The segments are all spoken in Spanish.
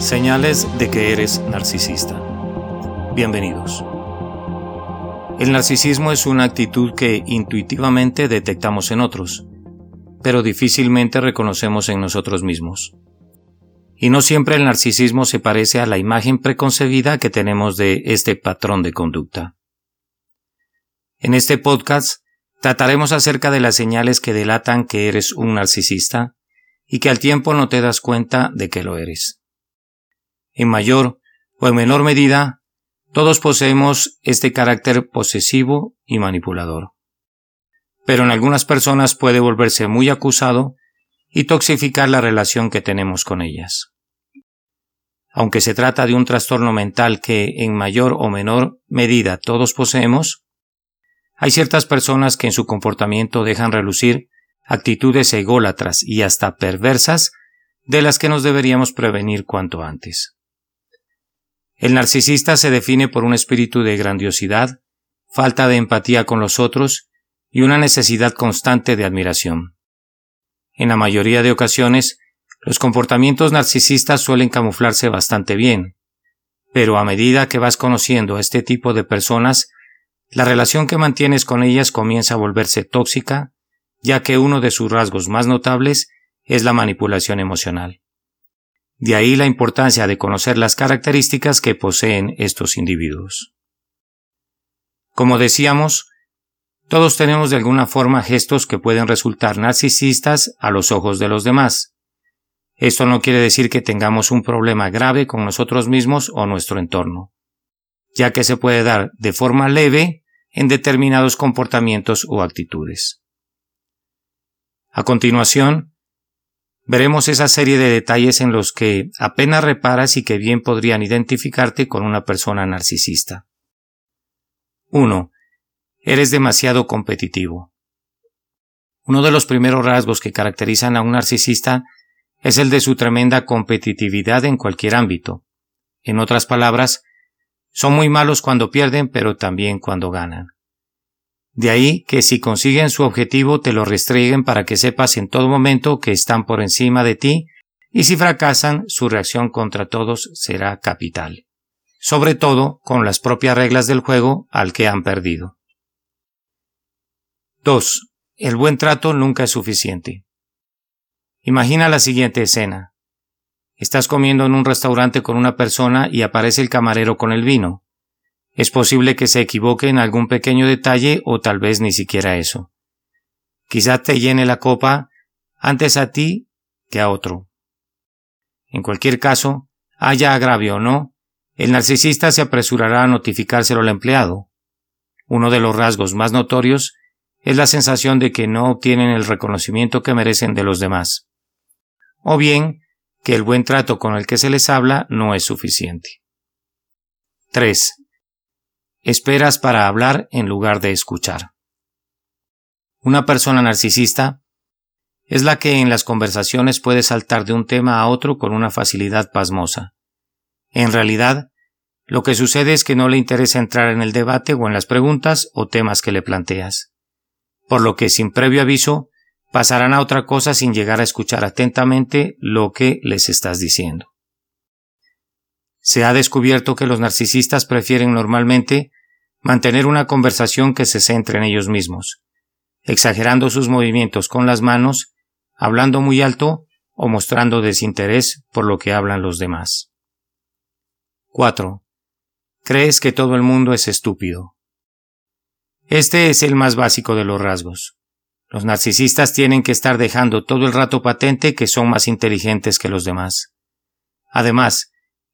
Señales de que eres narcisista. Bienvenidos. El narcisismo es una actitud que intuitivamente detectamos en otros, pero difícilmente reconocemos en nosotros mismos. Y no siempre el narcisismo se parece a la imagen preconcebida que tenemos de este patrón de conducta. En este podcast trataremos acerca de las señales que delatan que eres un narcisista y que al tiempo no te das cuenta de que lo eres. En mayor o en menor medida, todos poseemos este carácter posesivo y manipulador. Pero en algunas personas puede volverse muy acusado y toxificar la relación que tenemos con ellas. Aunque se trata de un trastorno mental que en mayor o menor medida todos poseemos, hay ciertas personas que en su comportamiento dejan relucir actitudes ególatras y hasta perversas de las que nos deberíamos prevenir cuanto antes. El narcisista se define por un espíritu de grandiosidad, falta de empatía con los otros y una necesidad constante de admiración. En la mayoría de ocasiones, los comportamientos narcisistas suelen camuflarse bastante bien, pero a medida que vas conociendo a este tipo de personas, la relación que mantienes con ellas comienza a volverse tóxica, ya que uno de sus rasgos más notables es la manipulación emocional. De ahí la importancia de conocer las características que poseen estos individuos. Como decíamos, todos tenemos de alguna forma gestos que pueden resultar narcisistas a los ojos de los demás. Esto no quiere decir que tengamos un problema grave con nosotros mismos o nuestro entorno, ya que se puede dar de forma leve en determinados comportamientos o actitudes. A continuación, veremos esa serie de detalles en los que apenas reparas y que bien podrían identificarte con una persona narcisista. 1. Eres demasiado competitivo. Uno de los primeros rasgos que caracterizan a un narcisista es el de su tremenda competitividad en cualquier ámbito. En otras palabras, son muy malos cuando pierden, pero también cuando ganan. De ahí que si consiguen su objetivo te lo restringen para que sepas en todo momento que están por encima de ti y si fracasan su reacción contra todos será capital. Sobre todo con las propias reglas del juego al que han perdido. 2. El buen trato nunca es suficiente. Imagina la siguiente escena. Estás comiendo en un restaurante con una persona y aparece el camarero con el vino. Es posible que se equivoque en algún pequeño detalle o tal vez ni siquiera eso. Quizá te llene la copa antes a ti que a otro. En cualquier caso, haya agravio o no, el narcisista se apresurará a notificárselo al empleado. Uno de los rasgos más notorios es la sensación de que no obtienen el reconocimiento que merecen de los demás. O bien, que el buen trato con el que se les habla no es suficiente. 3. Esperas para hablar en lugar de escuchar. Una persona narcisista es la que en las conversaciones puede saltar de un tema a otro con una facilidad pasmosa. En realidad, lo que sucede es que no le interesa entrar en el debate o en las preguntas o temas que le planteas, por lo que sin previo aviso pasarán a otra cosa sin llegar a escuchar atentamente lo que les estás diciendo. Se ha descubierto que los narcisistas prefieren normalmente mantener una conversación que se centre en ellos mismos, exagerando sus movimientos con las manos, hablando muy alto o mostrando desinterés por lo que hablan los demás. 4. Crees que todo el mundo es estúpido. Este es el más básico de los rasgos. Los narcisistas tienen que estar dejando todo el rato patente que son más inteligentes que los demás. Además,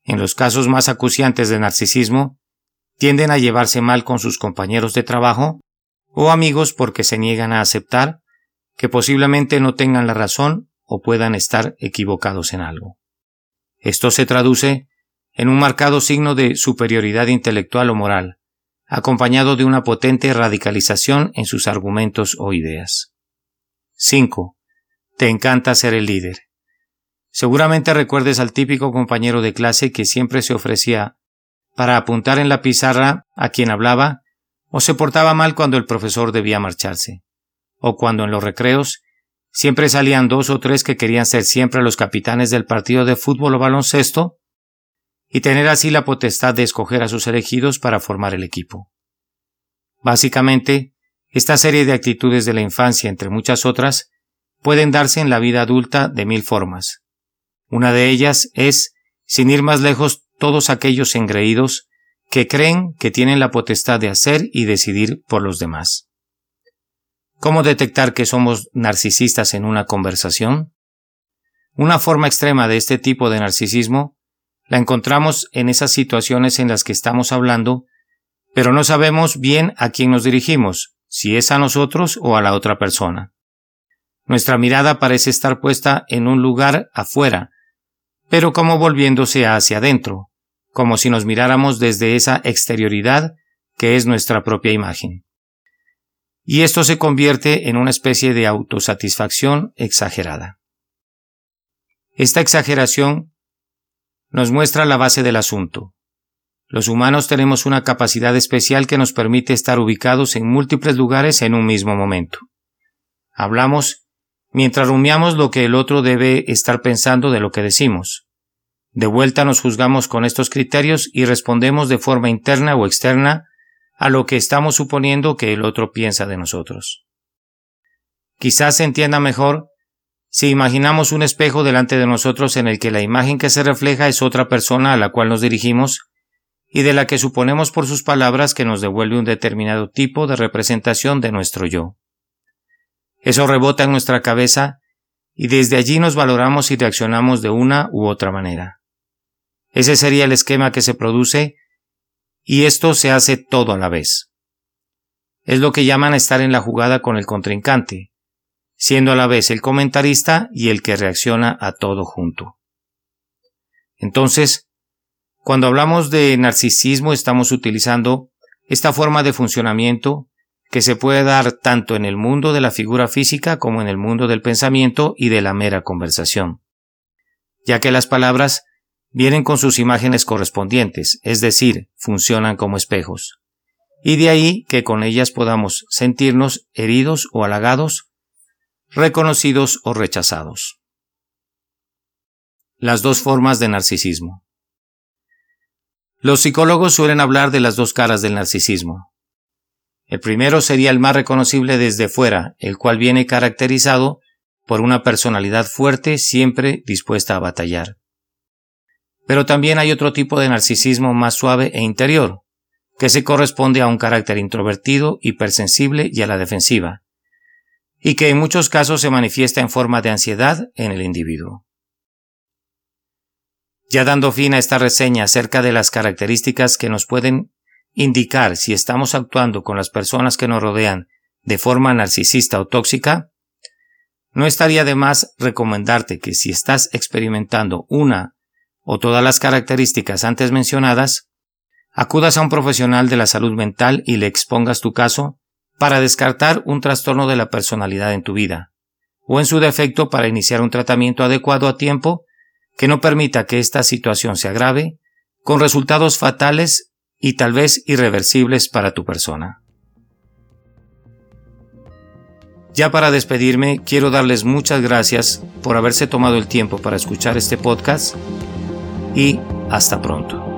en los casos más acuciantes de narcisismo, tienden a llevarse mal con sus compañeros de trabajo o amigos porque se niegan a aceptar que posiblemente no tengan la razón o puedan estar equivocados en algo. Esto se traduce en un marcado signo de superioridad intelectual o moral, acompañado de una potente radicalización en sus argumentos o ideas. 5. Te encanta ser el líder. Seguramente recuerdes al típico compañero de clase que siempre se ofrecía para apuntar en la pizarra a quien hablaba, o se portaba mal cuando el profesor debía marcharse, o cuando en los recreos siempre salían dos o tres que querían ser siempre los capitanes del partido de fútbol o baloncesto y tener así la potestad de escoger a sus elegidos para formar el equipo. Básicamente, esta serie de actitudes de la infancia, entre muchas otras, pueden darse en la vida adulta de mil formas. Una de ellas es, sin ir más lejos, todos aquellos engreídos que creen que tienen la potestad de hacer y decidir por los demás. ¿Cómo detectar que somos narcisistas en una conversación? Una forma extrema de este tipo de narcisismo la encontramos en esas situaciones en las que estamos hablando, pero no sabemos bien a quién nos dirigimos, si es a nosotros o a la otra persona. Nuestra mirada parece estar puesta en un lugar afuera, pero como volviéndose hacia adentro, como si nos miráramos desde esa exterioridad que es nuestra propia imagen. Y esto se convierte en una especie de autosatisfacción exagerada. Esta exageración nos muestra la base del asunto. Los humanos tenemos una capacidad especial que nos permite estar ubicados en múltiples lugares en un mismo momento. Hablamos mientras rumiamos lo que el otro debe estar pensando de lo que decimos. De vuelta nos juzgamos con estos criterios y respondemos de forma interna o externa a lo que estamos suponiendo que el otro piensa de nosotros. Quizás se entienda mejor si imaginamos un espejo delante de nosotros en el que la imagen que se refleja es otra persona a la cual nos dirigimos y de la que suponemos por sus palabras que nos devuelve un determinado tipo de representación de nuestro yo. Eso rebota en nuestra cabeza y desde allí nos valoramos y reaccionamos de una u otra manera. Ese sería el esquema que se produce y esto se hace todo a la vez. Es lo que llaman estar en la jugada con el contrincante, siendo a la vez el comentarista y el que reacciona a todo junto. Entonces, cuando hablamos de narcisismo estamos utilizando esta forma de funcionamiento que se puede dar tanto en el mundo de la figura física como en el mundo del pensamiento y de la mera conversación, ya que las palabras vienen con sus imágenes correspondientes, es decir, funcionan como espejos, y de ahí que con ellas podamos sentirnos heridos o halagados, reconocidos o rechazados. Las dos formas de narcisismo. Los psicólogos suelen hablar de las dos caras del narcisismo, el primero sería el más reconocible desde fuera, el cual viene caracterizado por una personalidad fuerte siempre dispuesta a batallar. Pero también hay otro tipo de narcisismo más suave e interior, que se corresponde a un carácter introvertido, hipersensible y a la defensiva, y que en muchos casos se manifiesta en forma de ansiedad en el individuo. Ya dando fin a esta reseña acerca de las características que nos pueden indicar si estamos actuando con las personas que nos rodean de forma narcisista o tóxica, no estaría de más recomendarte que si estás experimentando una o todas las características antes mencionadas, acudas a un profesional de la salud mental y le expongas tu caso para descartar un trastorno de la personalidad en tu vida, o en su defecto para iniciar un tratamiento adecuado a tiempo que no permita que esta situación se agrave, con resultados fatales y tal vez irreversibles para tu persona. Ya para despedirme, quiero darles muchas gracias por haberse tomado el tiempo para escuchar este podcast y hasta pronto.